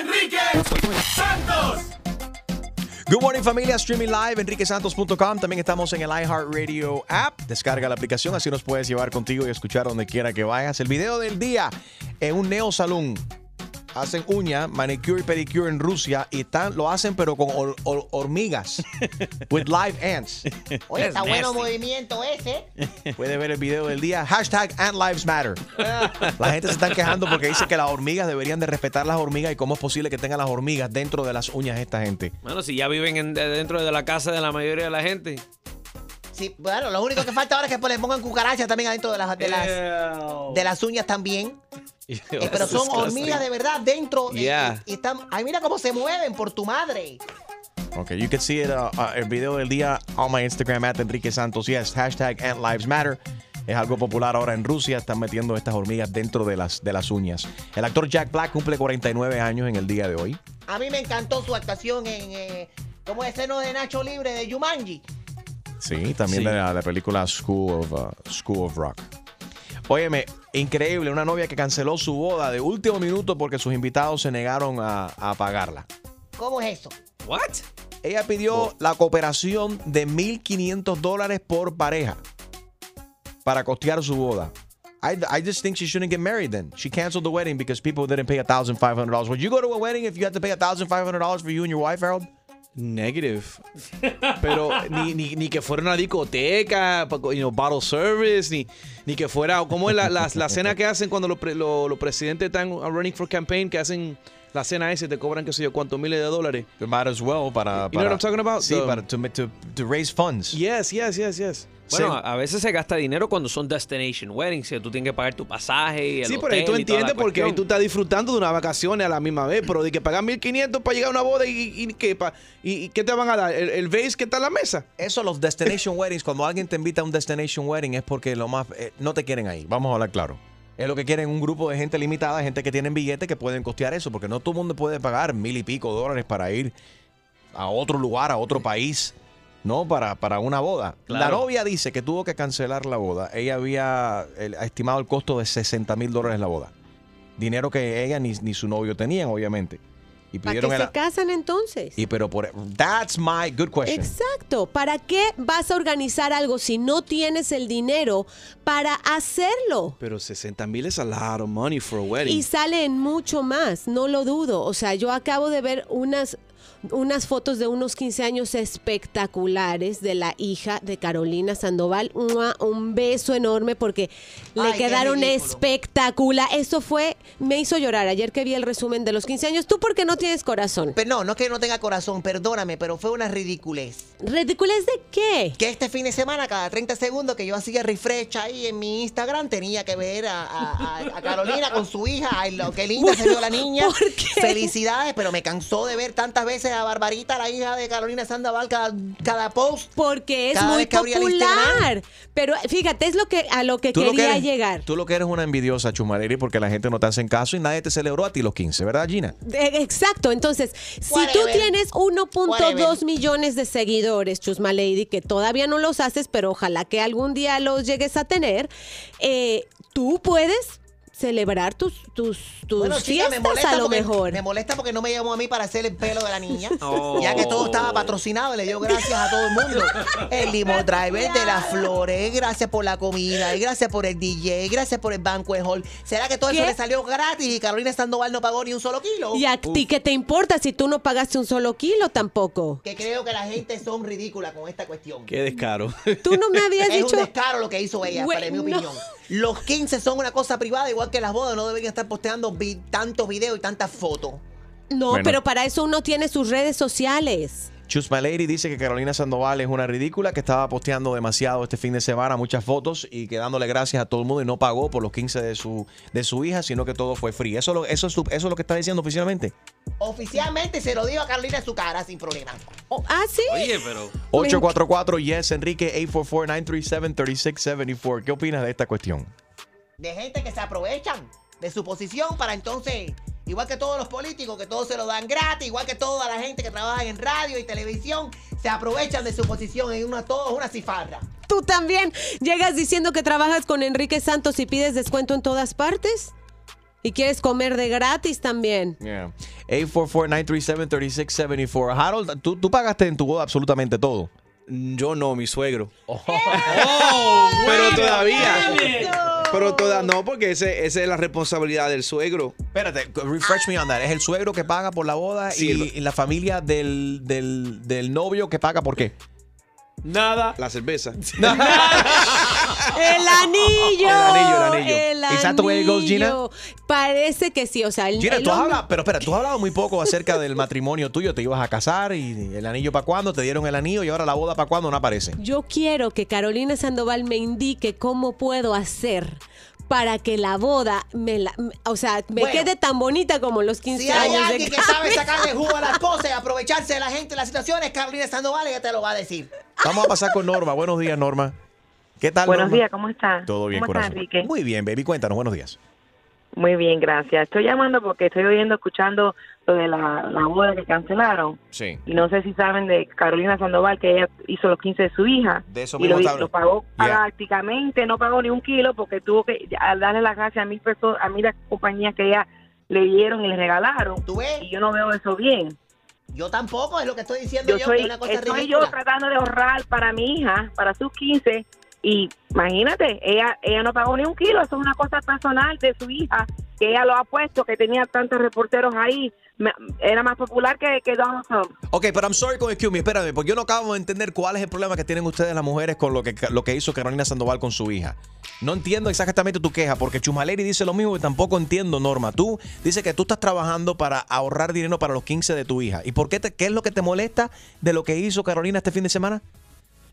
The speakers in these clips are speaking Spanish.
Enrique Santos. Good morning familia, streaming live, enriquesantos.com. También estamos en el iHeartRadio app. Descarga la aplicación, así nos puedes llevar contigo y escuchar donde quiera que vayas. El video del día en un neo salón. Hacen uña, manicure y pedicure en Rusia y están, lo hacen pero con hor- hor- hormigas. with live ants. Oye, está bueno movimiento ese. Puede ver el video del día. Hashtag Ant Lives Matter. La gente se está quejando porque dice que las hormigas deberían de respetar las hormigas y cómo es posible que tengan las hormigas dentro de las uñas esta gente. Bueno, si ya viven en- de- dentro de la casa de la mayoría de la gente. Sí, bueno, lo único que falta ahora es que le pongan cucarachas también adentro de las, de las, de las uñas también. Eh, pero son hormigas de verdad dentro. eh, Yeah. y están, ay, mira cómo se mueven por tu madre. Ok, you can see it, uh, uh, el video del día on my Instagram at Enrique Santos. Yes, hashtag Ant Lives Matter. Es algo popular ahora en Rusia. Están metiendo estas hormigas dentro de las, de las uñas. El actor Jack Black cumple 49 años en el día de hoy. A mí me encantó su actuación en. Eh, ¿Cómo es ese no de Nacho Libre de Jumanji? Sí, también Sí. de la, la película School of, uh, School of Rock. Óyeme, increíble, una novia que canceló su boda de último minuto porque sus invitados se negaron a, a pagarla. ¿Cómo es eso? What? Ella pidió la cooperación de 1.500 dólares por pareja para costear su boda. I, I just think she shouldn't get married then. She canceled the wedding because people didn't pay $1,500. Would you go to a wedding if you had to pay $1,500 for you and your wife, Harold? Negative. Pero ni, ni, ni que fuera una discoteca, you know, bottle service, ni, ni que fuera, como es la, la, la cena que hacen cuando los lo- los presidentes están uh, running for campaign, que hacen la cena esa y te cobran, qué sé yo, cuántos miles de dólares. Might as well para... You know what I'm talking about? Sí, The- para to, to, to raise funds. Yes, yes, yes, yes. Bueno, a veces se gasta dinero cuando son destination weddings, que tú tienes que pagar tu pasaje y el Sí, pero ahí tú entiendes porque ahí tú estás disfrutando de unas vacaciones a la misma vez, pero de que pagar 1500 para llegar a una boda y, y, ¿qué, pa- y, y ¿qué te van a dar? ¿El, el vase que está en la mesa? Eso, los destination weddings, cuando alguien te invita a un destination wedding es porque lo más eh, no te quieren ahí. Vamos a hablar claro. Es lo que quieren un grupo de gente limitada, gente que tienen billetes que pueden costear eso, porque no todo el mundo puede pagar mil y pico dólares para ir a otro lugar, a otro país, ¿no? Para, para una boda. La novia dice que tuvo que cancelar la boda. Ella había estimado el costo de 60 mil dólares la boda. Dinero que ella ni, ni su novio tenían, obviamente. Y ¿Para qué se casan entonces? y pero por that's my good question. Exacto. ¿Para qué vas a organizar algo si no tienes el dinero para hacerlo? Pero 60 mil es a lot of money for a wedding. Y sale en mucho más, no lo dudo. O sea, yo acabo de ver unas, unas fotos de unos 15 años espectaculares de la hija de Carolina Sandoval. Un beso enorme porque le Ay, qué quedaron espectacular. Eso fue, me hizo llorar ayer que vi el resumen de los 15 años. ¿Tú por qué no tienes corazón? Pero no, no es que no tenga corazón, perdóname, pero fue una ridiculez. ¿Ridiculez de qué? Que este fin de semana, cada 30 segundos que yo hacía refresh ahí en mi Instagram, tenía que ver a, a- a- a Carolina con su hija. Ay, lo que linda se vio la niña. Felicidades, pero me cansó de ver tantas veces a Barbarita, la hija de Carolina Sandoval, cada, cada post. Porque es Cada muy popular. Pero fíjate, es lo que a lo que Tú lo que quería eres- llegar. Tú lo que eres una envidiosa, Chumaleri, porque la gente no te hace caso y nadie te celebró a ti los 15, ¿verdad, Gina? Exacto, entonces, si tú tienes 1.2 Whatever. millones de seguidores, Chusma Lady, que todavía no los haces, pero ojalá que algún día los llegues a tener, eh, tú puedes celebrar tus, tus, tus Bueno, chica, me fiestas molesta, a lo porque, mejor. me molesta porque no me llamó a mí para hacer el pelo de la niña. Oh. Ya que todo estaba patrocinado, le dio gracias a todo el mundo. El limo driver de las flores, gracias por la comida, y gracias por el DJ, gracias por el banquet hall. ¿Será que todo eso le salió gratis y Carolina Sandoval no pagó ni un solo kilo? ¿Y a ti qué te importa si tú no pagaste un solo kilo tampoco? Que creo que la gente son ridículas con esta cuestión. Qué descaro. Tú no me habías es dicho... un descaro lo que hizo ella, Güey, para mi no. opinión. Los 15 son una cosa privada, igual que las bodas, no deberían estar posteando vi- tantos videos y tantas fotos. No, Bueno. pero para eso uno tiene sus redes sociales. Chusma Lady dice que Carolina Sandoval es una ridícula, que estaba posteando demasiado este fin de semana, muchas fotos y que dándole gracias a todo el mundo y no pagó por los 15 de su, de su hija, sino que todo fue free. ¿Eso, lo- eso, es, eso es lo que está diciendo oficialmente? Oficialmente se lo digo a Carolina en su cara sin problema. ah, sí. Oye, pero. 844 Yes Enrique 844-937-3674. ¿Qué opinas de esta cuestión? De gente que se aprovechan de su posición para entonces, igual que todos los políticos, que todos se lo dan gratis, igual que toda la gente que trabaja en radio y televisión, se aprovechan de su posición en una todo es una cifarra. Tú también llegas diciendo que trabajas con Enrique Santos y pides descuento en todas partes. Y quieres comer de gratis también. Yeah. 844-937-3674. Harold, ¿tú, tú pagaste en tu boda absolutamente todo. Yo no, mi suegro. Oh. pero todavía. Pero toda, no, porque ese, esa es la responsabilidad del suegro. Espérate, refresh me on that. ¿Es el suegro que paga por la boda Sí, y, el- y la familia del, del, del novio que paga por qué? Nada. La cerveza. ¡El anillo! El anillo, el anillo. El Is that the way it goes, Gina? Parece que sí, o sea, el, Gina, el tú has hablado, pero espera, tú has hablado muy poco acerca del matrimonio tuyo. Te ibas a casar y el anillo para cuándo, te dieron el anillo y ahora la boda para cuándo no aparece. Yo quiero que Carolina Sandoval me indique cómo puedo hacer para que la boda me la, o sea, me Bueno. quede tan bonita como los 15 Si hay años de alguien que sabe sacarle jugo a las cosas y aprovecharse de la gente las situaciones, Carolina Sandoval, ella te lo va a decir. Vamos a pasar con Norma. Buenos días, Norma. ¿Qué tal? Buenos Norma? días, ¿cómo está? Todo bien, ¿Cómo está, corazón. Enrique? Muy bien, baby. Cuéntanos, buenos días. Muy bien, gracias. Estoy llamando porque estoy oyendo, escuchando lo de la, la boda que cancelaron. Sí. Y no sé si saben de Carolina Sandoval, que ella hizo los 15 de su hija. De eso y mismo lo, está- lo pagó Yeah. prácticamente, no pagó ni un kilo porque tuvo que darle las gracias a mil personas, a mil compañías que ella le dieron y le regalaron. ¿Tú ves? Y yo no veo eso bien. Yo tampoco, es lo que estoy diciendo Yo yo, soy, que es una cosa estoy ridícula. yo tratando de ahorrar para mi hija, para sus 15, y imagínate, ella ella no pagó ni un kilo, eso es una cosa personal de su hija, que ella lo ha puesto, que tenía tantos reporteros ahí, era más popular que, que Donald Trump. Ok, pero I'm sorry con excuse me, espérame, porque yo no acabo de entender cuál es el problema que tienen ustedes las mujeres con lo que, lo que hizo Carolina Sandoval con su hija. No entiendo exactamente tu queja, porque Chumaleri dice lo mismo y tampoco entiendo, Norma. Tú dices que tú estás trabajando para ahorrar dinero para los 15 de tu hija. ¿Y por qué, te, qué es lo que te molesta de lo que hizo Carolina este fin de semana?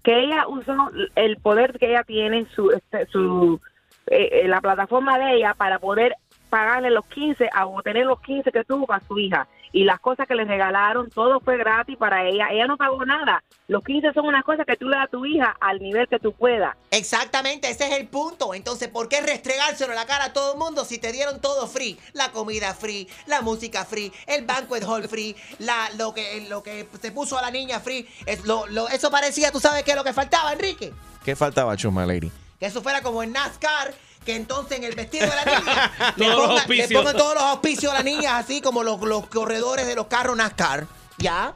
Que ella usó el poder que ella tiene, su, este, su eh, eh, la plataforma de ella para poder pagarle los 15 a obtener los 15 que tuvo para su hija. Y las cosas que le regalaron, todo fue gratis para ella. Ella no pagó nada. Los 15 son unas cosas que tú le das a tu hija al nivel que tú puedas. Exactamente, ese es el punto. Entonces, ¿por qué restregárselo en la cara a todo el mundo si te dieron todo free? La comida free, la música free, el banquet hall free, la, lo, que, lo que se puso a la niña free. Es, lo, lo- eso parecía, ¿tú sabes qué es lo que faltaba, Enrique? ¿Qué faltaba, Chumaleri? Que eso fuera como en NASCAR, que entonces en el vestido de la niña le, pongan, le auspicios. pongan todos los auspicios a la niña, así como los, los corredores de los carros NASCAR. ¿Ya?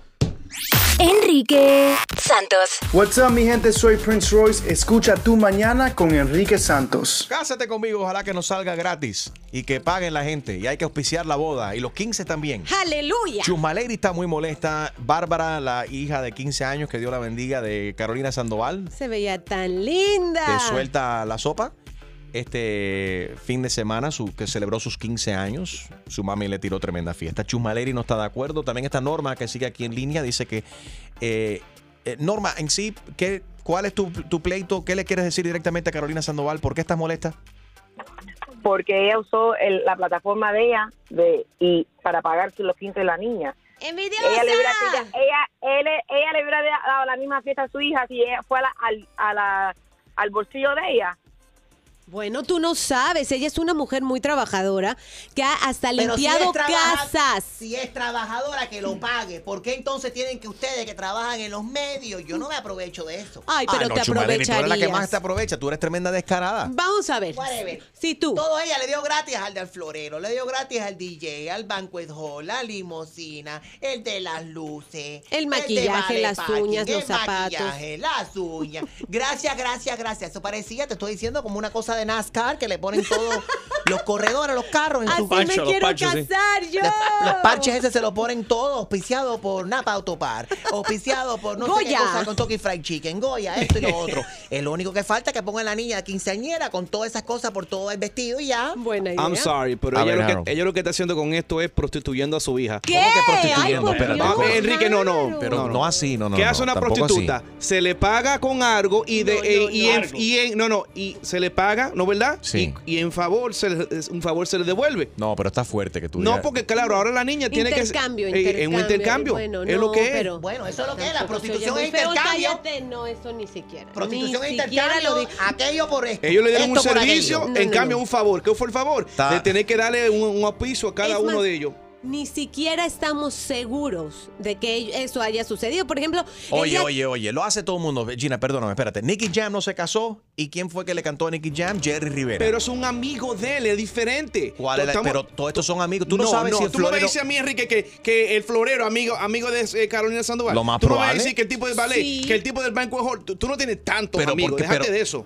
Enrique Santos. What's up, mi gente? Soy Prince Royce. Escucha tu mañana con Enrique Santos. Cásate conmigo, ojalá que nos salga gratis y que paguen la gente. Y hay que auspiciar la boda y los 15 también. ¡Aleluya! Chusmaleri está muy molesta. Bárbara, la hija de 15 años que Dios la bendiga de Carolina Sandoval, Se veía tan linda. te suelta la sopa. Este fin de semana, su, que celebró sus 15 años, su mami le tiró tremenda fiesta. Chusmaleri no está de acuerdo. También esta Norma, que sigue aquí en línea, dice que. eh, eh, Norma, en sí, ¿qué, ¿cuál es tu, tu pleito? ¿Qué le quieres decir directamente a Carolina Sandoval? ¿Por qué estás molesta? Porque ella usó el- la plataforma de ella de, y para pagarse los 15 de la niña. ¡Envidiosa! ella le hubiera ella, ella, él- ella le hubiera dado la misma fiesta a su hija si ella fue a la- al, a la- al bolsillo de ella. Bueno, tú no sabes, ella es una mujer muy trabajadora que ha hasta Pero limpiado casas. Si es trabajadora, que lo pague. ¿Por qué entonces tienen que ustedes que trabajan en los medios? Yo no me aprovecho de eso. Ay, pero Ah, no, te Chusmaleri, tú eres la que más aprovecharías. te aprovecha. Tú eres tremenda descarada. Vamos a ver. Whatever. Si tú. Todo ella le dio gratis al del florero, le dio gratis al DJ, al banquet hall, la limosina, el de las luces, El maquillaje, vale las parking, uñas, los el zapatos. maquillaje, las uñas. Gracias, gracias, gracias. Eso parecía, te estoy diciendo, como una cosa de NASCAR que le ponen todos los corredores, los carros en Así su me Pancho, los quiero sí. casar yo. los, los parches ese se lo ponen todos, auspiciado por Napa Autopar, auspiciado por no sé qué Goya. cosa con Toki Fried Chicken, Goya, esto y lo otro. Es lo único que falta es que pongan la niña quinceañera con todas esas cosas por todo el vestido y ya. Buena idea. I'm sorry, pero ella ver, lo, que, ella lo que está haciendo con esto es prostituyendo a su hija. ¿Qué? ¿Cómo que prostituyendo? Enrique, no, no. Pero No, no, no. así, no, no. ¿Qué hace una prostituta? así. Se le paga con algo y de No, eh, no, y, no. en, Algo. y en- no no y se le paga, ¿no verdad? Sí. Y, y en favor se le- un favor se le devuelve. No, pero está fuerte que tú No, digas- porque claro, ahora la niña tiene que Intercambio, eh, en un intercambio. Bueno, es no, lo que es. pero Bueno, eso es lo que es, la prostitución es intercambio. cállate, no, eso ni siquiera. Prostitución ni e siquiera intercambio, lo aquello por esto. Ellos le dieron un servicio. No, en no, cambio no. un favor. ¿Qué fue el favor? De tener que darle un, un auspicio a cada Es uno más, de ellos. Ni siquiera estamos seguros de que eso haya sucedido. Por ejemplo, Oye, ella- oye, oye, lo hace todo el mundo. Gina, perdóname, espérate. Nicky Jam no se casó. ¿Y quién fue que le cantó a Nicky Jam? Jerry Rivera. Pero es un amigo de él, es diferente. ¿Cuál es la- Estamos- pero todos estos son amigos. Tú no, sabes si el tú me vas a florero... mí, Enrique, que, que el florero, amigo, amigo de eh, Carolina Sandoval. Lo más tú me vas a probable. decir que el tipo de ballet, Sí. que el tipo del banco hall, tú, tú no tienes tantos Pero amigos, porque- déjate pero- de eso.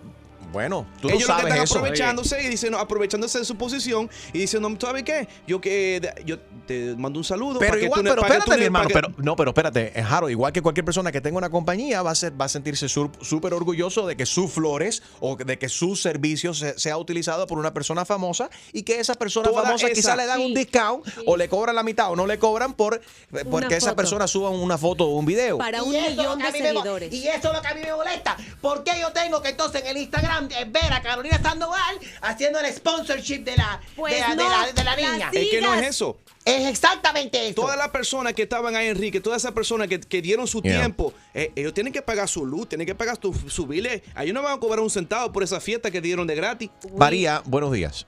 Bueno, tú no Ellos lo que están eso. aprovechándose y dicen, no, aprovechándose de su posición y dicen, no, ¿sabes qué? Yo que yo te mando un saludo. Pero igual, pero espérate, mi hermano. Pero, no, pero espérate, eh, Jaro, igual que cualquier persona que tenga una compañía va a, ser, va a sentirse súper orgulloso de que sus flores o de que sus servicios se- sea utilizado por una persona famosa y que esa persona Toda famosa esa- quizás le dan un Sí, discount o le cobran la mitad o no le cobran por eh, porque esa foto. persona suba una foto o un video. para un millón de me seguidores. y eso es lo que a mí me molesta. ¿Por qué yo tengo que entonces en el Instagram eh, ver a Carolina Sandoval haciendo el sponsorship de la, Pues de, la, de no, la- de la la niña? Es que no es eso. Es exactamente eso. Todas las personas que estaban ahí, Enrique, todas esas personas que, que dieron su Yeah. tiempo, eh, ellos tienen que pagar su luz, tienen que pagar su, su bile. Ellos no van a cobrar un centavo por esa fiesta que dieron de gratis. María, buenos días.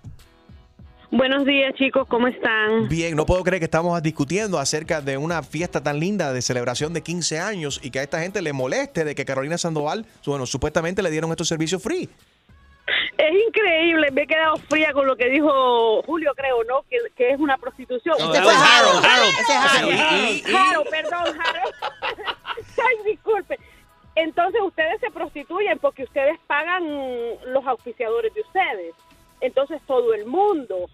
Buenos días, chicos, ¿cómo están? Bien, no puedo creer que estamos discutiendo acerca de una fiesta tan linda de celebración de 15 años y que a esta gente le moleste de que Carolina Sandoval, bueno, supuestamente le dieron estos servicios free. Es increíble, me he quedado fría con lo que dijo Julio, creo, ¿no? Que, que es una prostitución. Este that fue Harold. Harold, Harold. Es Harold. Perdón, Jaro. Ay, disculpe. Entonces ustedes se prostituyen porque ustedes pagan los auspiciadores de ustedes. Entonces todo el mundo.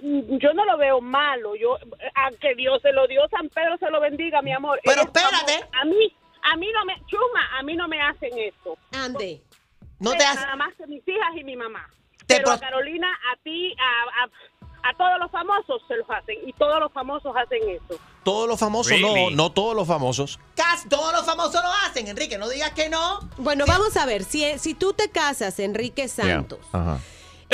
Yo no lo veo malo. Yo, a que Dios se lo dio, San Pedro se lo bendiga, mi amor. Pero Eres espérate. famosa. A mí, a mí no me, Chuma, a mí no me hacen esto. Ande. No te hace- Nada más que mis hijas y mi mamá. Te Pero pro- a Carolina, a ti, a, a, a todos los famosos se los hacen. Y todos los famosos hacen eso. Todos los famosos, Really? no, no todos los famosos. Casi todos los famosos lo hacen, Enrique. No digas que no. Bueno, vamos a ver, si, si tú te casas, Enrique Santos, Ajá.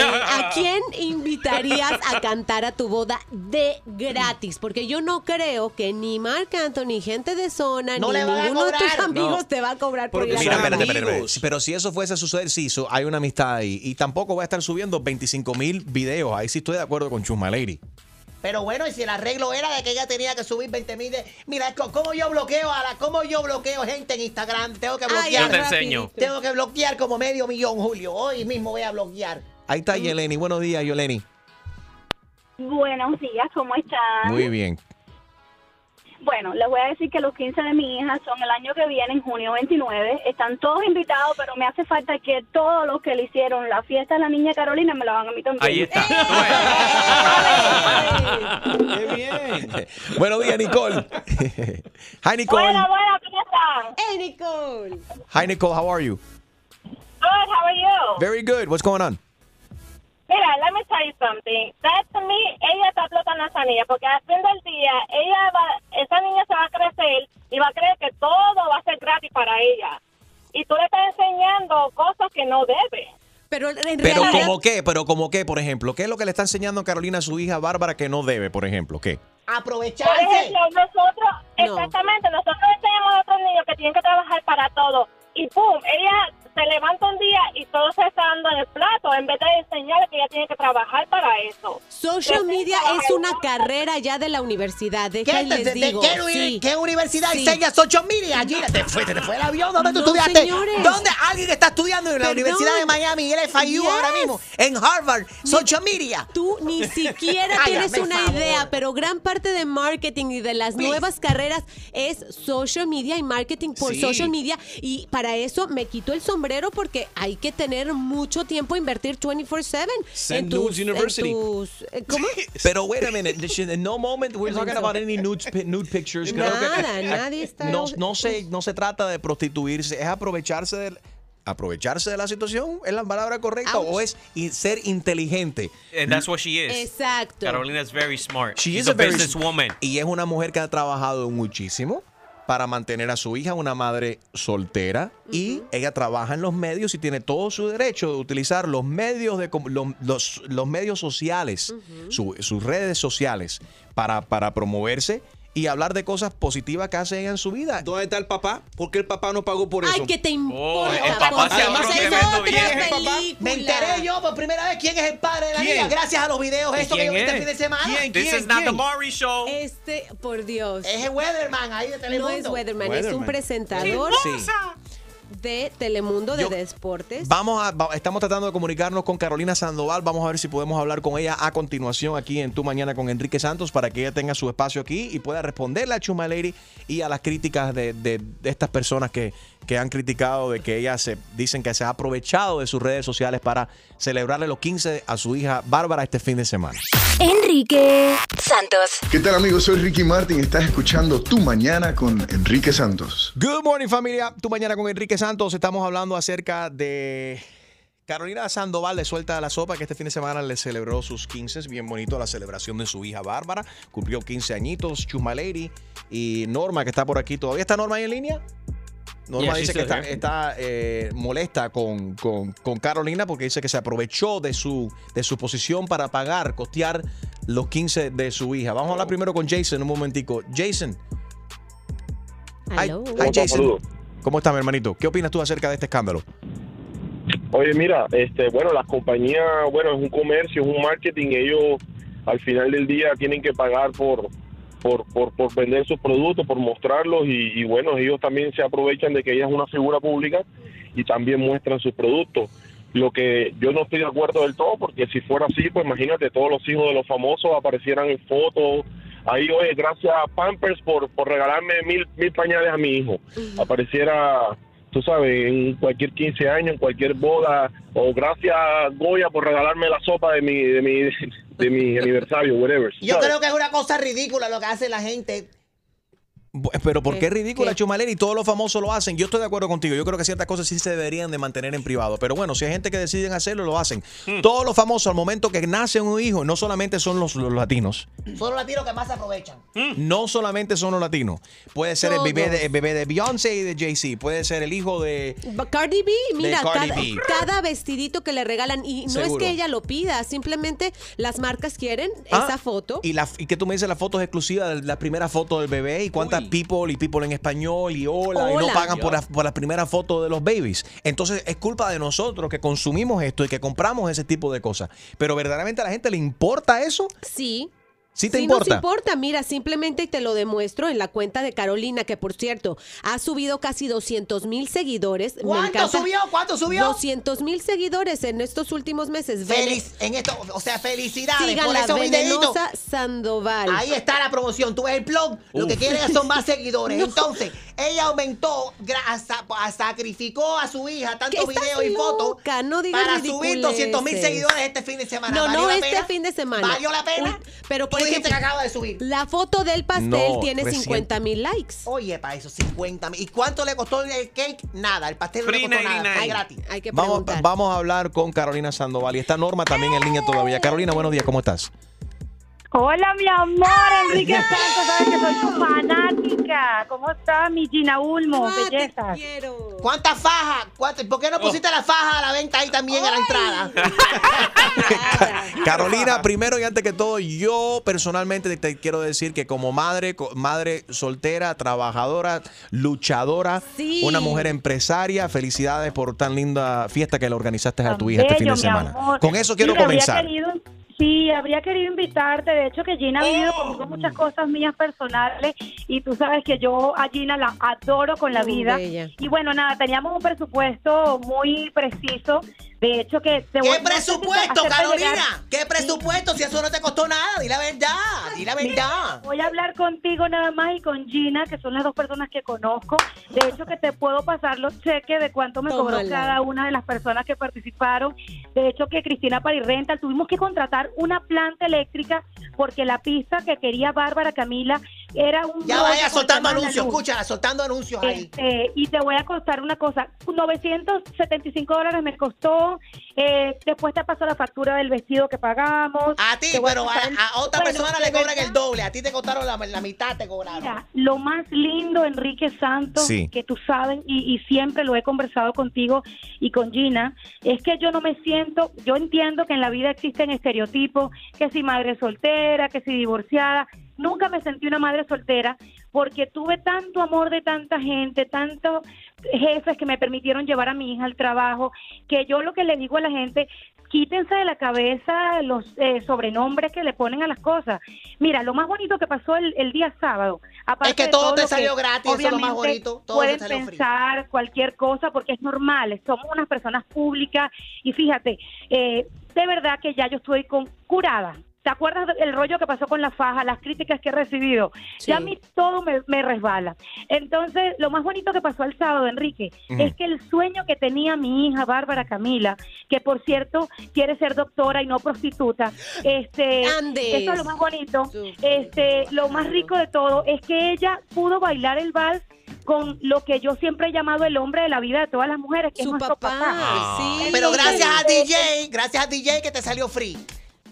Eh, ¿a quién invitarías a cantar a tu boda de gratis? Porque yo no creo que ni Marc Anthony, gente de zona, No ni ninguno de tus amigos No. te va a cobrar por Porque ir a Mira, son cantar. espérate, espérate, amigos. espérate. Pero si eso fuese a suceder, sí, so- hay una amistad ahí. Y tampoco voy a estar subiendo 25 mil videos. Ahí sí estoy de acuerdo con Chusma Lady. Pero bueno, y si el arreglo era de que ella tenía que subir 20 mil de... Mira, cómo yo bloqueo a la... Cómo yo bloqueo gente en Instagram. Tengo que Ay, bloquear. Yo te enseño. rapidito. Tengo que bloquear como medio millón, Julio. Hoy mismo voy a bloquear. Ahí está Yeleni. Buenos días, Yeleni. Buenos días, ¿cómo están? Muy bien. Bueno, les voy a decir que los 15 de mi hija son el año que viene, en junio 29. Están todos invitados, pero me hace falta que todos los que le hicieron la fiesta a la niña Carolina me lo hagan a mí también. Ahí está. ¡Qué bien! Buenos días, Nicole. Hi, Nicole. Buena, buena, ¿cómo están? Hey, Nicole. Hi, Nicole. How are you? Good, how are you? Very good. What's going on? Mira, let me tell you something. That to me, ella está explotando a esa niña, porque al fin del día, ella va, esa niña se va a crecer y va a creer que todo va a ser gratis para ella. Y tú le estás enseñando cosas que no debe. Pero en Pero como qué, pero como qué, por ejemplo, ¿qué es lo que le está enseñando Carolina a su hija Bárbara que no debe, por ejemplo? ¿Qué? Por Aprovecharse. ejemplo, nosotros, No. exactamente, nosotros enseñamos a otros niños que tienen que trabajar para todo. Y pum, ella se levanta un día y todo se está dando en el plato, en vez de enseñarle que ella tiene que trabajar para eso. social media es una carrera ya de la universidad. ¿Qué, Déjenles de- de- digo. qué uni- sí. qué universidad Sí. enseña social media? Allí te fue, te fue el avión. ¿Dónde tú estudiaste? señores. ¿Dónde alguien está estudiando en la Perdón. Universidad de Miami, el FIU Yes. ahora mismo, en Harvard, social media? Tú ni siquiera tienes una favor. idea, pero gran parte de marketing y de las Please. nuevas carreras es social media y marketing por Sí. social media. Y para eso me quito el sombrero porque hay que tener mucho tiempo a invertir 24/7 St. en tus, Louis en University. tus- eh, ¿Cómo? Pero wait a minute, in no moment we're talking about any nude, nude pictures. Creo que- Nada, nadie está- No, no se, no se trata de prostituirse, es aprovecharse del aprovecharse de la situación, ¿es la palabra correcta Ouch. o es ser inteligente? And that's what she is. Exacto. Carolina's very smart. She She's is a, a very- businesswoman. Y es una mujer que ha trabajado muchísimo para mantener a su hija, una madre soltera, y ella trabaja en los medios y tiene todo su derecho de utilizar los medios de los, los- los medios sociales, su- sus redes sociales para, para promoverse y hablar de cosas positivas que hacen en su vida. ¿Dónde está el papá? ¿Por qué el papá no pagó por eso? Ay, ¿qué te importa? el papá se Además. ¿Quién es el papá? Me enteré yo por primera vez quién es el padre de la ¿Quién? niña, gracias a los videos ¿Y estos que quién yo vi este es? fin de semana. ¿Quién? This ¿Quién? is not the. Maury Show. Este, por Dios. Es el Weatherman ahí de Telemundo. No es Weatherman, es un Weatherman. presentador de Telemundo de Yo- Deportes. Vamos a, estamos tratando de comunicarnos con Carolina Sandoval. Vamos a ver si podemos hablar con ella a continuación aquí en Tu Mañana con Enrique Santos para que ella tenga su espacio aquí y pueda responderle a Chuma Lady y a las críticas de, de- de estas personas que, que han criticado de que ella se dicen que se ha aprovechado de sus redes sociales para celebrarle los 15 a su hija Bárbara este fin de semana. Enrique Santos. ¿Qué tal amigos? Soy Ricky Martin. Estás escuchando Tu Mañana con Enrique Santos. Good morning familia, Tu Mañana con Enrique Santos. Estamos hablando acerca de Carolina Sandoval le suelta la sopa que este fin de semana le celebró sus 15, bien bonito la celebración de su hija Bárbara, cumplió 15 añitos, Chuma Lady y Norma que está por aquí. ¿Todavía está Norma ahí en línea? Norma dice que está, está, eh, molesta con, con- con Carolina porque dice que se aprovechó de su, de su posición para pagar, costear los 15 de su hija. Vamos a hablar primero con Jason un momentico. Jason. Hi, hi, Jason. ¿Cómo está mi hermanito? ¿Qué opinas tú acerca de este escándalo? Oye, mira, este, bueno, las compañías, bueno, es un comercio, es un marketing, ellos al final del día tienen que pagar por, por, por, por vender sus productos, por mostrarlos y, y, bueno, ellos también se aprovechan de que ella es una figura pública y también muestran sus productos. Lo que yo no estoy de acuerdo del todo, porque si fuera así, pues imagínate, todos los hijos de los famosos aparecieran en fotos. Ahí, oye, gracias a Pampers por, por regalarme mil, mil pañales a mi hijo. Apareciera, tú sabes, en cualquier 15 años, en cualquier boda, o gracias Goya por regalarme la sopa de mi, de mi, de mi aniversario, whatever. Yo ¿sabes? creo que es una cosa ridícula lo que hace la gente. Pero ¿por ¿Qué? es ridícula ¿Qué? Chumaleri? Todos los famosos lo hacen. Yo estoy de acuerdo contigo. Yo creo que ciertas cosas sí se deberían de mantener en privado. Pero bueno, si hay gente que deciden hacerlo, lo hacen. Todos los famosos al momento que nace un hijo, no solamente son los, los latinos. Son los latinos que más se aprovechan. No solamente son los latinos. Puede ser el bebé, de, el bebé de Beyoncé y de Jay-Z. Puede ser el hijo de... Cardi B, mira, Cardi cada, B. cada vestidito que le regalan, y no es que ella lo pida, simplemente las marcas quieren Ah, esa foto. Y, la, y que tú me dices las fotos exclusivas de la primera foto del bebé y cuántas people y people en español y hola, y no pagan por la, por la primera foto de los babies. Entonces es culpa de nosotros que consumimos esto y que compramos ese tipo de cosas. Pero verdaderamente a la gente le importa eso. Sí. ¿Sí te Sí importa? nos importa, mira, simplemente te lo demuestro en la cuenta de Carolina, que por cierto, ha subido casi 200 mil seguidores. ¿Cuánto subió? ¿Cuánto subió? 200 mil seguidores en estos últimos meses. Feliz, en esto, o sea, felicidades por Síganla, esos videitos. Venenosa Sandoval. Ahí está la promoción. Tú ves el blog. Lo que quieren son más seguidores. Entonces, ella aumentó, hasta- sacrificó a su hija tantos videos y fotos no para subir 200 mil seguidores este fin de semana. No, ¿Valió no este pena? fin de semana. ¿Valió la pena? Pero por dijiste ejemplo, que acaba de subir. La foto del pastel No, tiene recién. 50 mil likes. Oye, para eso 50 mil. ¿Y cuánto le costó el cake? Nada. El pastel no le Free costó nada. 99. Fue gratis. Hay que Vamos, vamos a hablar con Carolina Sandoval. Y está Norma también en línea todavía. Carolina, buenos días, ¿cómo estás? Hola, mi amor, Enrique Santos, sabes que soy tu fanática. ¿Cómo está mi Gina Ulmo? Ah, Belleza. ¿Cuántas fajas? ¿Cuántas- ¿Por qué no pusiste la faja a la venta ahí también a la entrada? Carolina, primero y antes que todo, yo personalmente te, te quiero decir que como madre, co- madre soltera, trabajadora, luchadora, Sí. una mujer empresaria, felicidades por tan linda fiesta que le organizaste a tu hija este fin de semana. amor. Con eso quiero Mira, comenzar. querido- sí, habría querido invitarte. De hecho, que Gina ha vivido conmigo muchas cosas mías personales y tú sabes que yo a Gina la adoro con la vida. bella. Y bueno, nada, teníamos un presupuesto muy preciso. De hecho, que te ¿Qué presupuesto, Carolina? llegar- ¿Qué presupuesto? Si eso no te costó nada, di la verdad, di la verdad. Voy a hablar contigo nada más y con Gina, que son las dos personas que conozco. De hecho, que te puedo pasar los cheques de cuánto me cobró cada una de las personas que participaron. De hecho, que Cristina Parirrental tuvimos que contratar una planta eléctrica porque la pista que quería Bárbara Camila era un... Ya vaya soltando anuncios, luz. escúchala, soltando anuncios ahí. Este, y te voy a costar una cosa, 975 dólares me costó, eh, después te paso la factura del vestido que pagamos. A ti, pero a, pasar el- a otra Bueno, persona le cobran verdad, el doble, a ti te costaron la, la mitad, te cobraron. Mira, lo más lindo, Enrique Santos, Sí. que tú sabes, y, y siempre lo he conversado contigo y con Gina, es que yo no me siento, yo entiendo que en la vida existen estereotipos, que si madre soltera, que si divorciada, nunca me sentí una madre soltera porque tuve tanto amor de tanta gente, tantos jefes que me permitieron llevar a mi hija al trabajo, que yo lo que le digo a la gente, quítense de la cabeza los eh, sobrenombres que le ponen a las cosas. Mira, lo más bonito que pasó el, el día sábado, aparte Es que de todo te salió gratis, eso es lo más bonito, todo pueden salió pensar cualquier cosa porque es normal, somos unas personas públicas y fíjate, eh, de verdad que ya yo estoy con, curada. ¿Te acuerdas del rollo que pasó con la faja, las críticas que he recibido? Ya a mí todo me, me resbala. Entonces, lo más bonito que pasó el sábado, Enrique, es que el sueño que tenía mi hija Bárbara Camila, que por cierto quiere ser doctora y no prostituta, este, Andes. eso es lo más bonito. Este, lo más rico de todo es que ella pudo bailar el vals con lo que yo siempre he llamado el hombre de la vida de todas las mujeres, que es nuestro papá. Pero gracias a DJ, gracias a DJ que te salió free.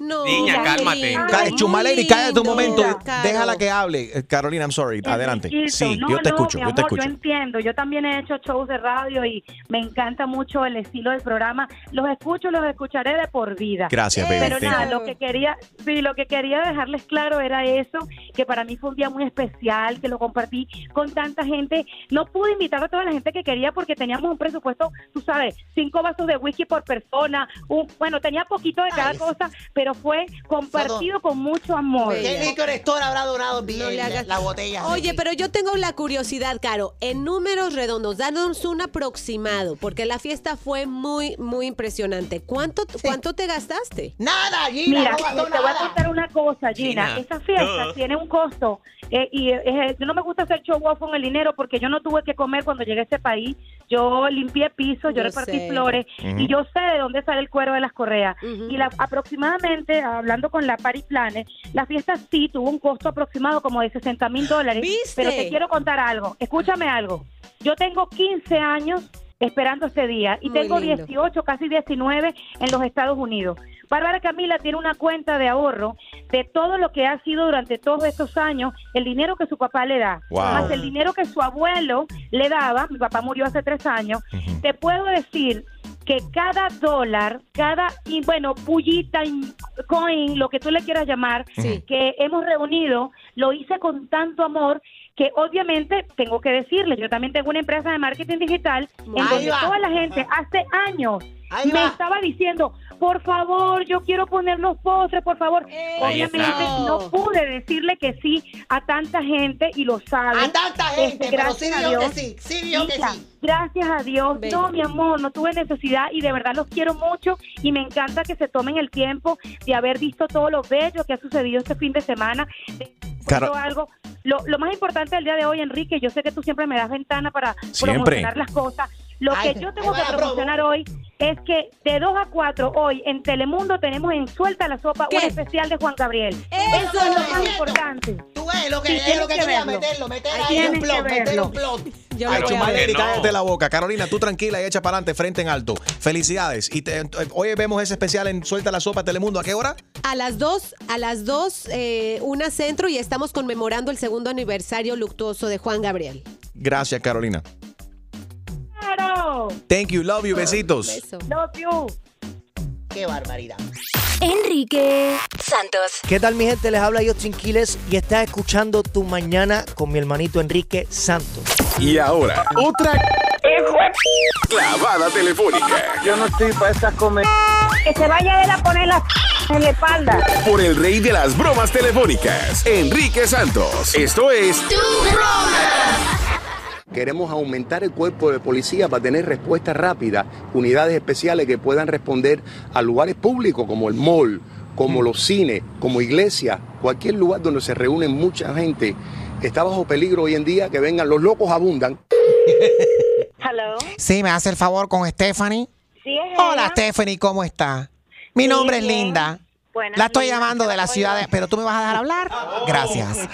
No. Niña, cálmate. Ca- Chumaleri, cállate un momento. Déjala que hable. Eh, Carolina, I'm sorry. Adelante. Sí, No, yo te no, escucho, mi yo te amor, escucho. Yo entiendo, yo también he hecho shows de radio y me encanta mucho el estilo del programa. Los escucho, los escucharé de por vida. Gracias, baby. Pero nada, lo que quería, sí, lo que quería dejarles claro era eso, que para mí fue un día muy especial, que lo compartí con tanta gente. No pude invitar a toda la gente que quería porque teníamos un presupuesto, tú sabes, cinco vasos de whisky por persona, un, bueno, tenía poquito de cada cosa, pero fue compartido con mucho amor. ¿Qué licor store habrá donado bien No le hagas- la botella? Oye, pero yo tengo la curiosidad, Caro. En números redondos, danos un aproximado, porque la fiesta fue muy, muy impresionante. ¿Cuánto, ¿cuánto te gastaste? Nada, Mira, te voy a contar una cosa, Gina. Gina. Esa fiesta tiene un costo eh, y eh, yo no me gusta hacer show off con el dinero porque yo no tuve que comer cuando llegué a este país. Yo limpié pisos, yo, Yo repartí sé. flores Ujú. y yo sé de dónde sale el cuero de las correas. Y la, aproximadamente, hablando con la Party Planner, la fiesta sí tuvo un costo aproximado como de 60 mil dólares. Pero te quiero contar algo. Escúchame algo. Yo tengo 15 años esperando este día y Muy tengo lindo. 18, casi 19 en los Estados Unidos. Bárbara Camila tiene una cuenta de ahorro de todo lo que ha sido durante todos estos años, el dinero que su papá le da, Wow. más el dinero que su abuelo le daba, mi papá murió hace tres años, te puedo decir que cada dólar, cada, y bueno, pullita, in- coin, lo que tú le quieras llamar, Sí. que hemos reunido, lo hice con tanto amor que obviamente tengo que decirle, yo también tengo una empresa de marketing digital en Ahí donde va. toda la gente hace años Ahí me va. estaba diciendo, por favor, yo quiero ponernos postres, por favor. Obviamente no pude decirle que sí a tanta gente y lo saben. A tanta gente, Este, pero sí gracias a dijo que Dios. sí, sí dijo que Hija, sí. Gracias a Dios. No, mi amor, no tuve necesidad y de verdad los quiero mucho y me encanta que se tomen el tiempo de haber visto todo lo bello que ha sucedido este fin de semana. Todo algo. Lo, lo más importante del día de hoy, Enrique, yo sé que tú siempre me das ventana para Siempre. promocionar las cosas. Lo Ay, que yo tengo que promocionar hoy es que de 2 a 4 hoy en Telemundo tenemos en Suelta la Sopa un especial de Juan Gabriel. Eso es lo más importante. Tú ves lo que, Sí, es lo que que quería verlo. meterlo, meter Ahí un plot, meter verlo. un plot. Yo Ay, ver. cállate la boca. Carolina, tú tranquila y echa para adelante, frente en alto. Felicidades. Y te- hoy vemos ese especial en Suelta la Sopa Telemundo. ¿A qué hora? A las dos, a las dos, eh, una centro y estamos conmemorando el segundo aniversario luctuoso de Juan Gabriel. Gracias, Carolina. Thank you, love you, besitos. Love you. Qué barbaridad. Enrique Santos. ¿Qué tal mi gente? Les habla Justin Quiles y estás escuchando Tu Mañana con mi hermanito Enrique Santos. Y ahora, otra clavada telefónica. Yo no estoy para estas comer. Que se vaya él a poner la en la espalda. Por el rey de las bromas telefónicas, Enrique Santos. Esto es Queremos aumentar el cuerpo de policía para tener respuesta rápida, unidades especiales que puedan responder a lugares públicos como el mall, como los cines, como iglesias, cualquier lugar donde se reúne mucha gente. Está bajo peligro hoy en día que vengan, los locos abundan. Hello. Sí, me hace el favor con Stephanie. Sí, es Hola, ella. Stephanie, ¿cómo está? Mi Sí, nombre es bien. Linda. Buenas, La estoy llamando ¿qué de la ciudad, de- pero tú me vas a dejar hablar. Gracias.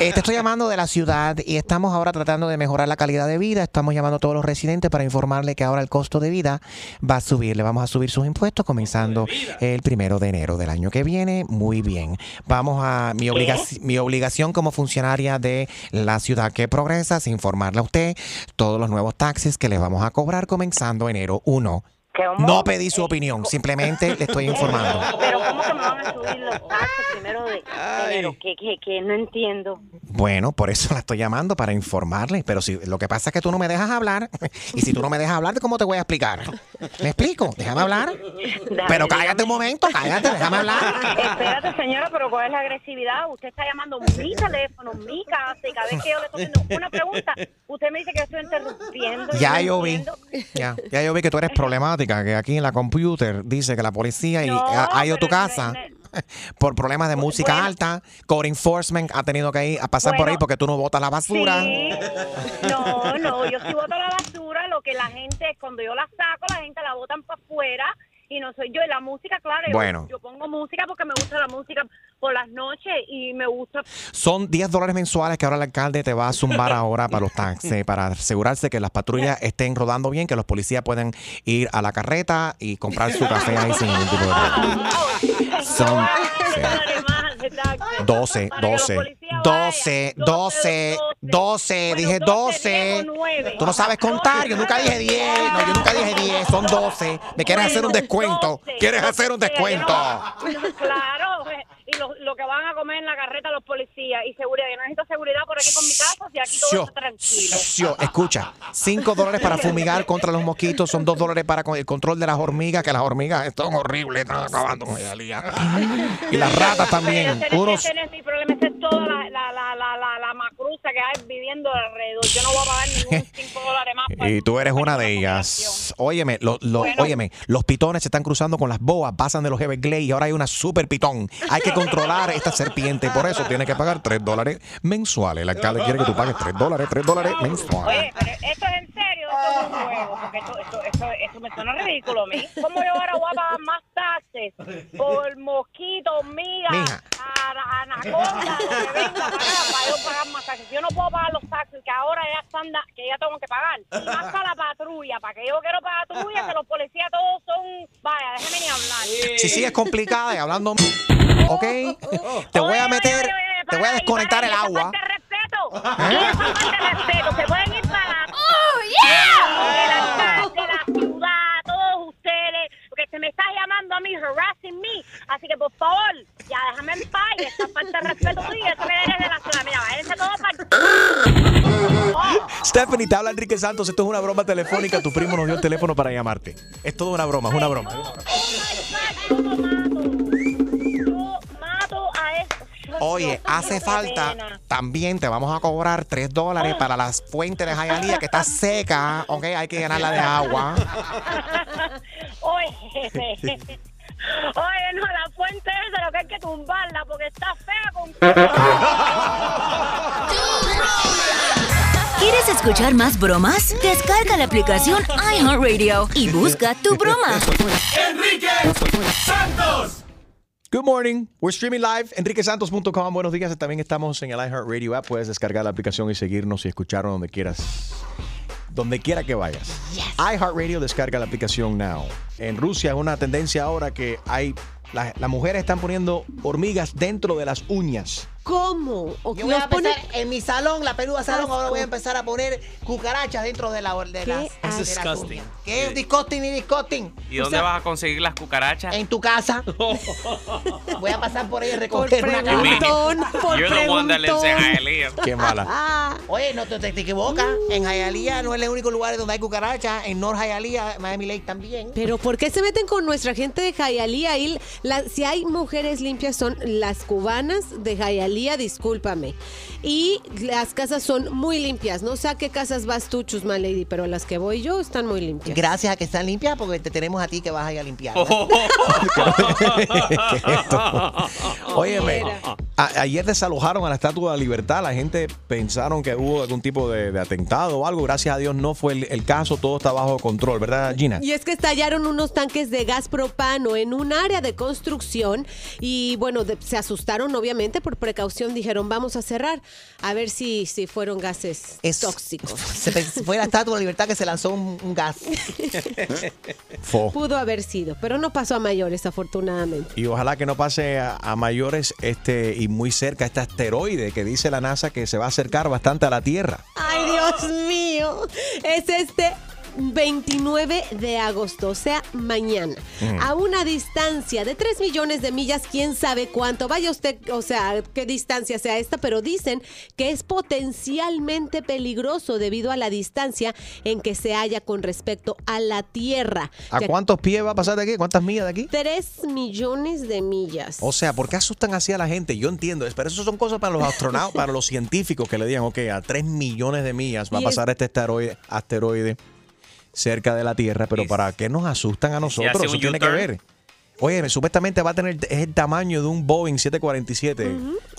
Eh, te estoy llamando de la ciudad y estamos ahora tratando de mejorar la calidad de vida. Estamos llamando a todos los residentes para informarle que ahora el costo de vida va a subir. Le vamos a subir sus impuestos comenzando el primero de enero del año que viene. Muy bien. Vamos a mi, obligac- mi obligación como funcionaria de la ciudad que progresa es informarle a usted todos los nuevos taxes que le vamos a cobrar comenzando enero 1. No pedí su opinión, simplemente le estoy informando. Pero ¿cómo que me van a subir los taxes primero de enero? Que, que, que no entiendo. Bueno, por eso la estoy llamando para informarle. Pero si lo que pasa es que tú no me dejas hablar. Y si tú no me dejas hablar, ¿cómo te voy a explicar? ¿Me explico? Déjame hablar. Pero cállate un momento, cállate, déjame hablar. Espérate, señora, pero ¿cuál es la agresividad? Usted está llamando mi teléfono, mi casa, y cada vez que yo le estoy haciendo una pregunta, usted me dice que estoy interrumpiendo. Ya yo vi. Ya, ya yo vi que tú eres problemática, que aquí en la computer dice que la policía y- No, ha, ha ido a tu casa por problemas de música alta. Code Enforcement ha tenido que ir a pasar por ahí porque tú no botas la basura. Sí. No, no, yo sí boto la basura, lo que la gente, cuando yo la saco, la gente la botan para afuera y no soy yo. Y la música, claro, yo- Bueno. yo, pongo música porque me gusta la música por las noches y me gusta... Son 10 dólares mensuales que ahora el alcalde te va a zumbar ahora para los taxis, para asegurarse que las patrullas estén rodando bien, que los policías puedan ir a la carreta y comprar su café ahí sin ningún tipo de problema. Son sí. 12, 12, 12, 12, 12, dije 12. Tú no sabes contar, yo nunca dije 10, no, yo nunca dije 10, son 12. ¿Me quieres hacer un descuento? ¿Quieres hacer un descuento? Claro, eh, y lo, lo que van a comer en la carreta los policías y seguridad. Yo necesito seguridad por aquí con mi casa y aquí todo Sio, está tranquilo. Sio, escucha, 5 dólares para fumigar contra los mosquitos, son 2 dólares para el control de las hormigas, que las hormigas están horribles, están acabando. Y las ratas también. Ese, Unos, ese no es mi problema, ese es toda la, la, la, la, la, la macruza que hay viviendo alrededor. Yo no voy a pagar ningún 5 dólares más. para- y tú eres una de ellas. Óyeme, lo- lo- óyeme, los pitones se están cruzando con las boas, pasan de los Everglades y ahora hay una super pitón. Hay que controlar esta serpiente, por eso tienes que pagar 3 dólares mensuales. El alcalde quiere que tú pagues 3 dólares, 3 dólares mensuales. Oye, pero esto es es un porque esto, esto, esto, esto me suena ridículo a mí. ¿Cómo yo ahora voy a pagar más taxes por mosquito, hormiga, Mija. a- anaconda, lo que venga para acá, para yo pagar más taxes? Yo no puedo pagar los taxes que ahora ya están, da- que ya tengo que pagar. Y más para la patrulla, para que yo quiero pagar patrulla, que los policías todos son, vaya, déjeme ni hablar. Si sigues complicada y hablando, ¿ok? Te voy a meter, te voy a desconectar el agua. respeto. Y esa falta de respeto. Se pueden ir para la... ¡Oh, yeah! El alcalde, la ciudad, todos ustedes, porque se me está llamando a mí, harassing me. Así que, por favor, ya déjame en paz. Y esa falta de respeto tuya, eso que eres de la ciudad. Mira, váyanse todos para... Stephanie, te habla Enrique Santos. Esto es una broma telefónica. Tu primo nos dio el teléfono para llamarte. Es toda una broma, es una broma. Oye, hace falta, también te vamos a cobrar 3 dólares para las fuentes de Hialeah que está seca, ¿ok? Hay que llenarla de agua. Oye, oye, no, la fuente es de lo que hay que tumbarla porque está fea con... ¿Quieres escuchar más bromas? Descarga la aplicación iHeartRadio y busca tu broma. Enrique Santos. Good morning. We're streaming live. EnriqueSantos.com. Buenos días. También estamos en el iHeartRadio app. Puedes descargar la aplicación y seguirnos y escucharnos donde quieras. Donde quiera que vayas. iHeartRadio descarga la aplicación now. En Rusia es una tendencia ahora que hay. la- Las mujeres están poniendo hormigas dentro de las uñas. ¿Cómo? ¿O Yo voy a empezar en mi salón, la peluda salón, ahora voy a empezar a poner cucarachas dentro de la de las, de las disgusting. ¿Qué es disgusting y disgusting? ¿Y O dónde sea, vas a conseguir las cucarachas? En tu casa. Voy a pasar por ahí y Por recoger una preguntón, por You're the one that lives in preguntón. Hialeah. Qué mala. Ah. Oye, no te, te- equivocas. En Hialeah no es el único lugar donde hay cucarachas. En North Hialeah, Miami Lake también. Pero ¿por qué se meten con nuestra gente de Hialeah? La- si hay mujeres limpias son las cubanas de Hialeah, discúlpame. Y las casas son muy limpias. No sé a qué casas vas tú, Chusma Lady, pero las que voy yo están muy limpias. Gracias a que están limpias porque te tenemos a ti que vas a ir a limpiar. Óyeme, a- ayer desalojaron a la Estatua de la Libertad. La gente pensaron que hubo algún tipo de, de atentado o algo. Gracias a Dios no fue el, el caso. Todo está bajo control, ¿verdad, Gina? Y es que estallaron unos tanques de gas propano en un área de construcción y bueno, de- se asustaron obviamente por precaución, dijeron vamos a cerrar a ver si, si fueron gases tóxicos. Se fue la Estatua de la Libertad que se lanzó un, un gas. Pudo haber sido, pero no pasó a mayores afortunadamente. Y ojalá que no pase a, a mayores este muy cerca este asteroide que dice la NASA que se va a acercar bastante a la Tierra. Ay, Dios mío, es este 29 de agosto, o sea, mañana. Mm. A una distancia de 3 millones de millas, quién sabe cuánto. Vaya usted, o sea, qué distancia sea esta, pero dicen que es potencialmente peligroso debido a la distancia en que se halla con respecto a la Tierra. ¿A Ya- cuántos pies va a pasar de aquí? ¿Cuántas millas de aquí? 3 millones de millas. O sea, ¿por qué asustan así a la gente? Yo entiendo, pero eso son cosas para los astronautas, para los científicos que le digan, ok, a 3 millones de millas va a pasar este asteroide, asteroide cerca de la Tierra, pero ¿para qué nos asustan a nosotros? Eso tiene que ver. Oye, supuestamente va a tener es el tamaño de un Boeing 747.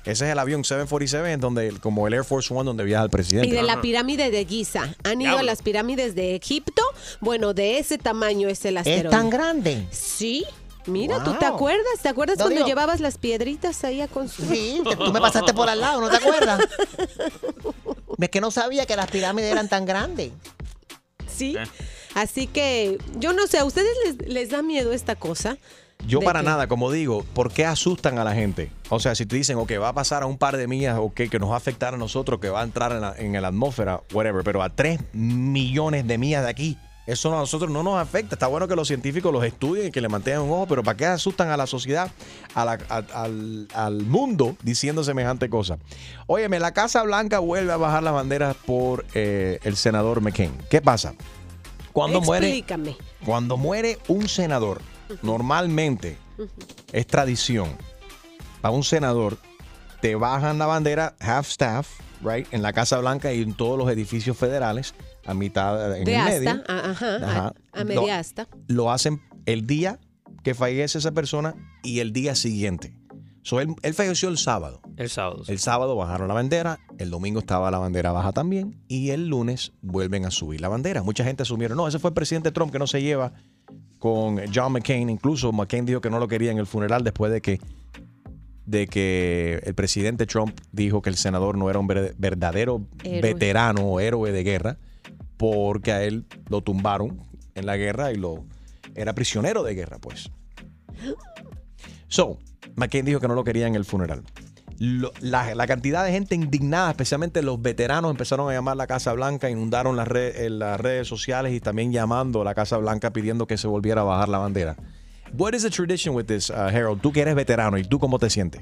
Ese es el avión 747, donde, como el Air Force One, donde viaja el presidente. Y de la pirámide de Giza. ¿Han ido a las pirámides de Egipto? Bueno, de ese tamaño es el asteroide. tan grande? Sí. Mira, ¿tú te acuerdas? ¿Te acuerdas No, cuando digo- llevabas las piedritas ahí a construir? Sí, que tú me pasaste por al lado, ¿no te acuerdas? Es que no sabía que las pirámides eran tan grandes. Sí. Así que yo no sé, ¿a ustedes les, les da miedo esta cosa? Yo ¿De para qué? nada, como digo, ¿por qué asustan a la gente? O sea, si te dicen, ok, va a pasar a un par de millas, ok, que nos va a afectar a nosotros, que va a entrar en la, en la atmósfera, whatever, pero a 3 millones de millas de aquí, eso a nosotros no nos afecta. Está bueno que los científicos los estudien y que le mantengan un ojo, pero ¿para qué asustan a la sociedad, a la- a- al, al mundo, diciendo semejante cosa? Óyeme, la Casa Blanca vuelve a bajar las banderas por eh, el senador McCain. ¿Qué pasa? Cuando muere, Explícame. cuando muere un senador, normalmente es tradición. Para un senador, te bajan la bandera half staff, right, en la Casa Blanca y en todos los edificios federales, a mitad en De el asta, medio. a- ajá, a- Ajá. a, media Lo- asta. Lo hacen el día que fallece esa persona y el día siguiente. So, él, él falleció el sábado. El sábado. El sábado bajaron la bandera, el domingo estaba la bandera baja también y el lunes vuelven a subir la bandera. Mucha gente asumieron, no, ese fue el presidente Trump que no se lleva con John McCain. Incluso McCain dijo que no lo quería en el funeral después de que, de que el presidente Trump dijo que el senador no era un ver- verdadero Héroe. veterano o héroe de guerra porque a él lo tumbaron en la guerra y lo era prisionero de guerra, pues. So, McCain dijo que no lo quería en el funeral. La, cantidad de gente indignada, especialmente los veteranos, empezaron a llamar a la Casa Blanca, inundaron eh, las redes sociales y también llamando a la Casa Blanca pidiendo que se volviera a bajar la bandera. What is the tradition with this, uh, Harold? Tú que eres veterano, ¿y tú cómo te sientes?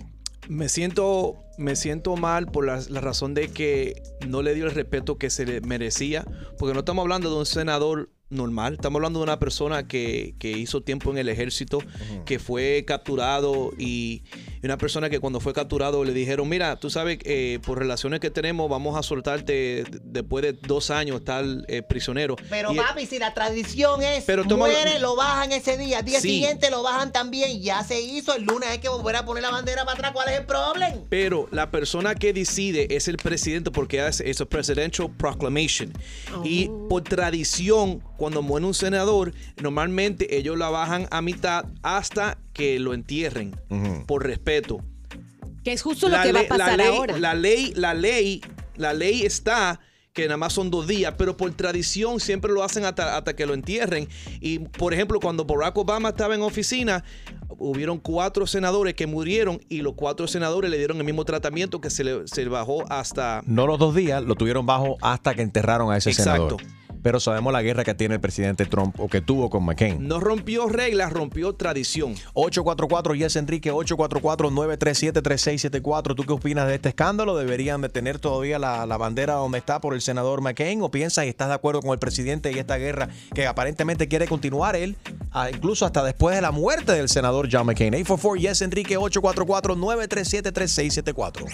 Me siento, me siento mal por la, razón de que no le dio el respeto que se le merecía, porque no estamos hablando de un senador normal, estamos hablando de una persona que, que hizo tiempo en el ejército, que fue capturado y y una persona que cuando fue capturado le dijeron, mira, tú sabes, eh, por relaciones que tenemos vamos a soltarte después de dos años estar eh, prisionero. Pero Y- papi, si la tradición es Pero muere, lo bajan ese día, al día Sí. siguiente lo bajan también, ya se hizo, el lunes hay que volver a poner la bandera para atrás, ¿cuál es el problema? Pero la persona que decide es el presidente porque hace es a presidential proclamation. Y por tradición, cuando muere un senador, normalmente ellos la bajan a mitad hasta que lo entierren por respeto. Que es justo lo La que va a ley- la pasar ley- ahora. La ley, la ley, la ley está que nada más son dos días, pero por tradición siempre lo hacen hasta, hasta que lo entierren. Y por ejemplo, cuando Barack Obama estaba en oficina, hubieron cuatro senadores que murieron y los cuatro senadores le dieron el mismo tratamiento que se le, se le bajó hasta... No los dos días, lo tuvieron bajo hasta que enterraron a ese Exacto. senador. Pero sabemos la guerra que tiene el presidente Trump o que tuvo con McCain. No rompió reglas, rompió tradición. 844 Yes Enrique 844-937-3674. ¿Tú qué opinas de este escándalo? ¿Deberían de tener todavía la, la bandera donde está por el senador McCain? ¿O piensas y estás de acuerdo con el presidente y esta guerra que aparentemente quiere continuar él, incluso hasta después de la muerte del senador John McCain? 844 Yes Enrique 844-937-3674.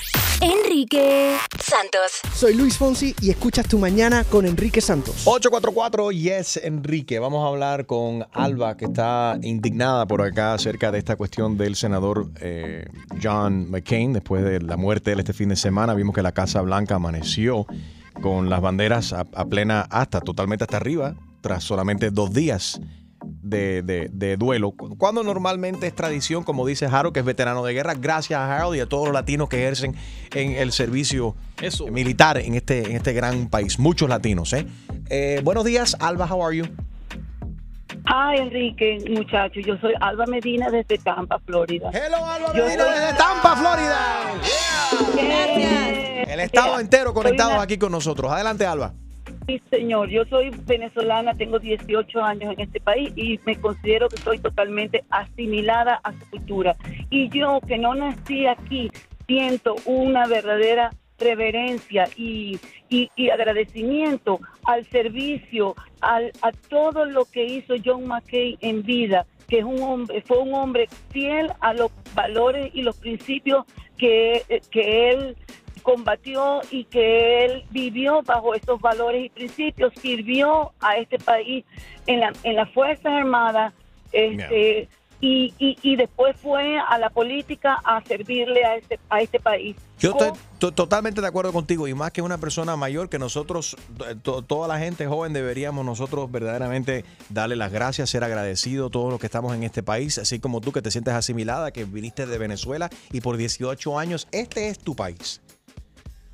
Enrique Santos. Soy Luis Fonsi y escuchas tu mañana con Enrique Santos. 844 Yes Enrique. Vamos a hablar con Alba, que está indignada por acá acerca de esta cuestión del senador eh, John McCain. Después de la muerte de él este fin de semana, vimos que la Casa Blanca amaneció con las banderas a, a plena hasta, totalmente hasta arriba, tras solamente dos días de, de- de duelo. Cuando normalmente es tradición, como dice Harold, que es veterano de guerra, gracias a Harold y a todos los latinos que ejercen en el servicio militar en este, en este gran país. Muchos latinos, ¿eh? Eh, buenos días, Alba, how are you? Hi, Enrique, muchacho. Yo soy Alba Medina desde Tampa, Florida. Hello, Alba Medina desde Tampa, Florida. Gracias. El estado entero conectado aquí con nosotros. Adelante, Alba. Sí, señor. Yo soy venezolana, tengo 18 años en este país y me considero que estoy totalmente asimilada a su cultura. Y yo, que no nací aquí, siento una verdadera reverencia y, y- y agradecimiento al servicio, al, a todo lo que hizo John McCain en vida, que es un hombre, fue un hombre fiel a los valores y los principios que, que él combatió y que él vivió bajo esos valores y principios, sirvió a este país en, la, en las Fuerzas Armadas este, y, y, y después fue a la política a servirle a este, a este país. Yo estoy to- totalmente de acuerdo contigo y más que una persona mayor que nosotros, to- toda la gente joven deberíamos nosotros verdaderamente darle las gracias, ser agradecidos todos los que estamos en este país, así como tú que te sientes asimilada, que viniste de Venezuela y por 18 años este es tu país.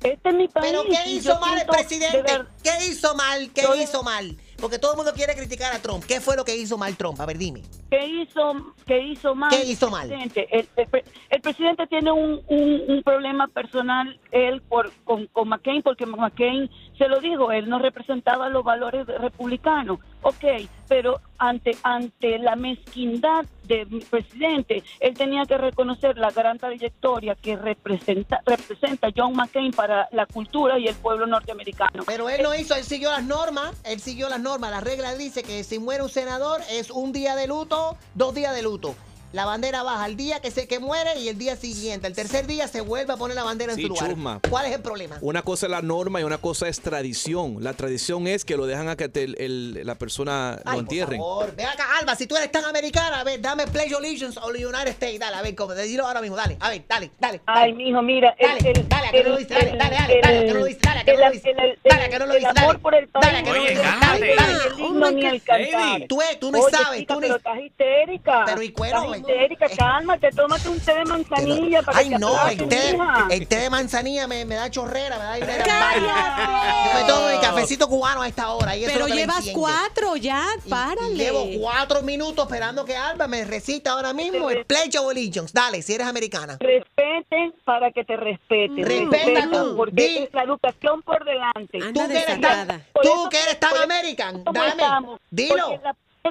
Este es mi país. Pero ¿qué hizo mal el presidente? de ver- ¿Qué hizo mal? ¿Qué Yo- hizo mal? Porque todo el mundo quiere criticar a Trump. ¿Qué fue lo que hizo mal Trump? A ver, dime. ¿Qué hizo, qué hizo mal? ¿Qué el hizo mal? presidente? El, el el presidente tiene un, un- un problema personal él por, con, con McCain, porque McCain se lo dijo, él no representaba los valores republicanos. Ok, pero ante, ante la mezquindad del presidente, él tenía que reconocer la gran trayectoria que representa, representa John McCain para la cultura y el pueblo norteamericano. Pero él no hizo, él siguió las normas, él siguió las normas. La regla dice que si muere un senador es un día de luto, dos días de luto. La bandera baja el día que se que muere y el día siguiente. El tercer día se vuelve a poner la bandera en Sí, su lugar. chusma. ¿Cuál es el problema? Una cosa es la norma y una cosa es tradición. La tradición es que lo dejan a que te- el- el- la persona Ay, lo por entierren. favor, ve acá, Alba, si tú eres tan americana, a ver, dame Pledge Allegiance the United States. Dale, a ver, cómo, dilo ahora mismo, dale, a ver, dale, dale. Ay, mijo, mira, Dale, el, dale, a que no lo dice, dale, dale, dale, dale, a que no lo dice, dale, a que no lo dice, dale, a que no lo dice, dale. por el. Dale, a que no lo Oye, dice, dale, dale. El himno ni el cantar. Tú, tú no Oye, sabes, tú pero no estás histérica. Pero, ¿y cuero, Estás eh? cálmate, tómate un té de manzanilla para Ay, que te no, el té, el té de manzanilla me, me da chorrera, me da idea. Yo me tomo mi cafecito cubano a esta hora. Y eso Pero es lo que me llevas cuatro ya, párale. Llevo cuatro minutos esperando que Alba me recita ahora mismo el Pledge of Allegiance. Dale, si eres americana. Respeten para que te respeten. Respeta Porque di- es la educación por delante. Tú que eres tan, tú que eres tan American, ¿Cómo dame, estamos? dilo.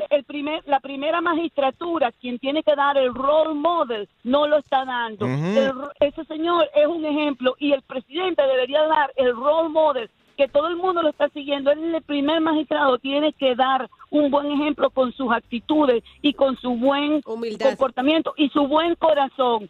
El primer, la primera magistratura, quien tiene que dar el role model, no lo está dando. El ro- ese señor es un ejemplo y el presidente debería dar el role model que todo el mundo lo está siguiendo. Él, el primer magistrado, tiene que dar un buen ejemplo con sus actitudes y con su buen comportamiento y su buen corazón.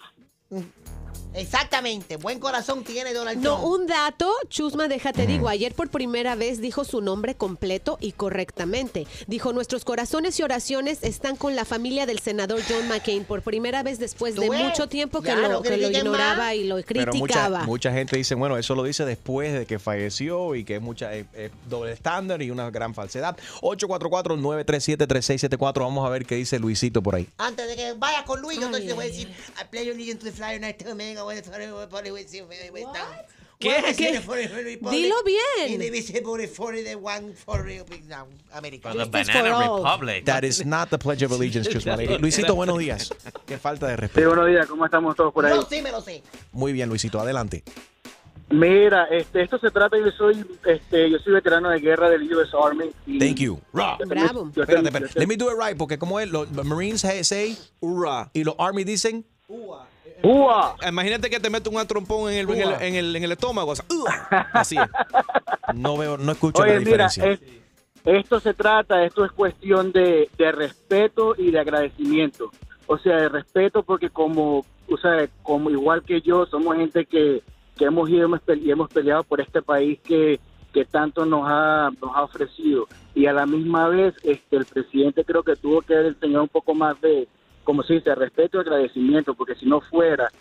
Exactamente, buen corazón tiene Donald No, Trump. un dato, Chusma, déjate digo, ayer por primera vez dijo su nombre completo y correctamente. Dijo, nuestros corazones y oraciones están con la familia del senador John McCain, por primera vez después de mucho tiempo que Ya, lo, no que lo ignoraba más. y lo Pero criticaba. mucha, mucha gente dice, bueno, eso lo dice después de que falleció y que es mucha es- es doble estándar y una gran falsedad. 844-937-3674. Vamos a ver qué dice Luisito por ahí. Antes de que vayas con Luis, yo entonces te voy a decir, I pledge allegiance to the flag of ¿Qué? ¿Qué? Dilo bien. For the Banana Republic. That is not the Pledge of Allegiance, Chusma Lady. Luisito, buenos días. Qué falta de Sí, respeto. buenos días, ¿cómo estamos todos por ahí? Yo sí me lo sé. Muy bien, Luisito, adelante. Mira, este, esto se trata, yo soy, este, yo soy veterano de guerra del US Army. y- Thank you. Yo tengo- Bravo. yo Espérate, espérate. Let me do it right, porque como es, los, Marines say, say Hurra. y los Army dicen ¡Ua! Imagínate que te mete un trompón en el, en el, en el, en el estómago. o sea, ¡ua! así es. no veo, no escucho Oye, la mira, diferencia. es- esto se trata, esto es cuestión de, de respeto y de agradecimiento. O sea, de respeto porque como, o sea, como igual que yo, somos gente que, que hemos ido y hemos peleado por este país que, que tanto nos ha, nos ha ofrecido. Y a la misma vez, este, el presidente creo que tuvo que enseñar un poco más de, como se dice, respeto y agradecimiento, porque si no fuera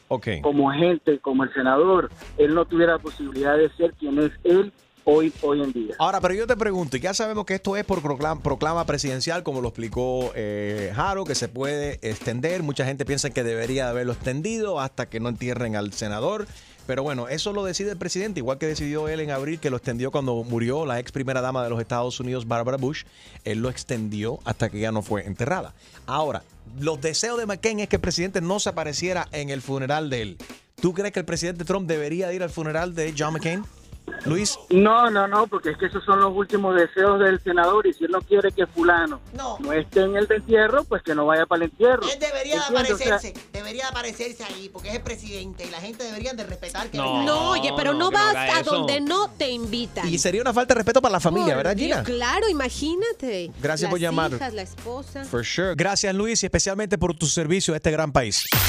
como gente, como el senador, él no tuviera la posibilidad de ser quien es él hoy, hoy en día. Ahora, pero yo te pregunto, y ya sabemos que esto es por proclama, proclama presidencial, como lo explicó eh, Jaro, que se puede extender. Mucha gente piensa que debería haberlo extendido hasta que no entierren al senador. Pero bueno, eso lo decide el presidente, igual que decidió él en abril, que lo extendió cuando murió la ex primera dama de los Estados Unidos, Barbara Bush. Él lo extendió hasta que ya no fue enterrada. Ahora, los deseos de McCain es que el presidente no se apareciera en el funeral de él. ¿Tú crees que el presidente Trump debería ir al funeral de John McCain? Luis. No, no, no, porque es que esos son los últimos deseos del senador y si él no quiere que fulano no, esté en el entierro, pues que no vaya para el entierro. Él debería de ¿Entiendes? O sea, aparecerse, debería de aparecerse ahí, porque es el presidente y la gente debería de respetar que No, venga. oye, pero no, no, no vas a eso. donde no te invitan. Y sería una falta de respeto para la familia, Por ¿verdad, Dios, Gina? Claro, imagínate. Gracias Las por llamar. hijas, la esposa. For sure. Gracias, Luis, y especialmente por tu servicio a este gran país.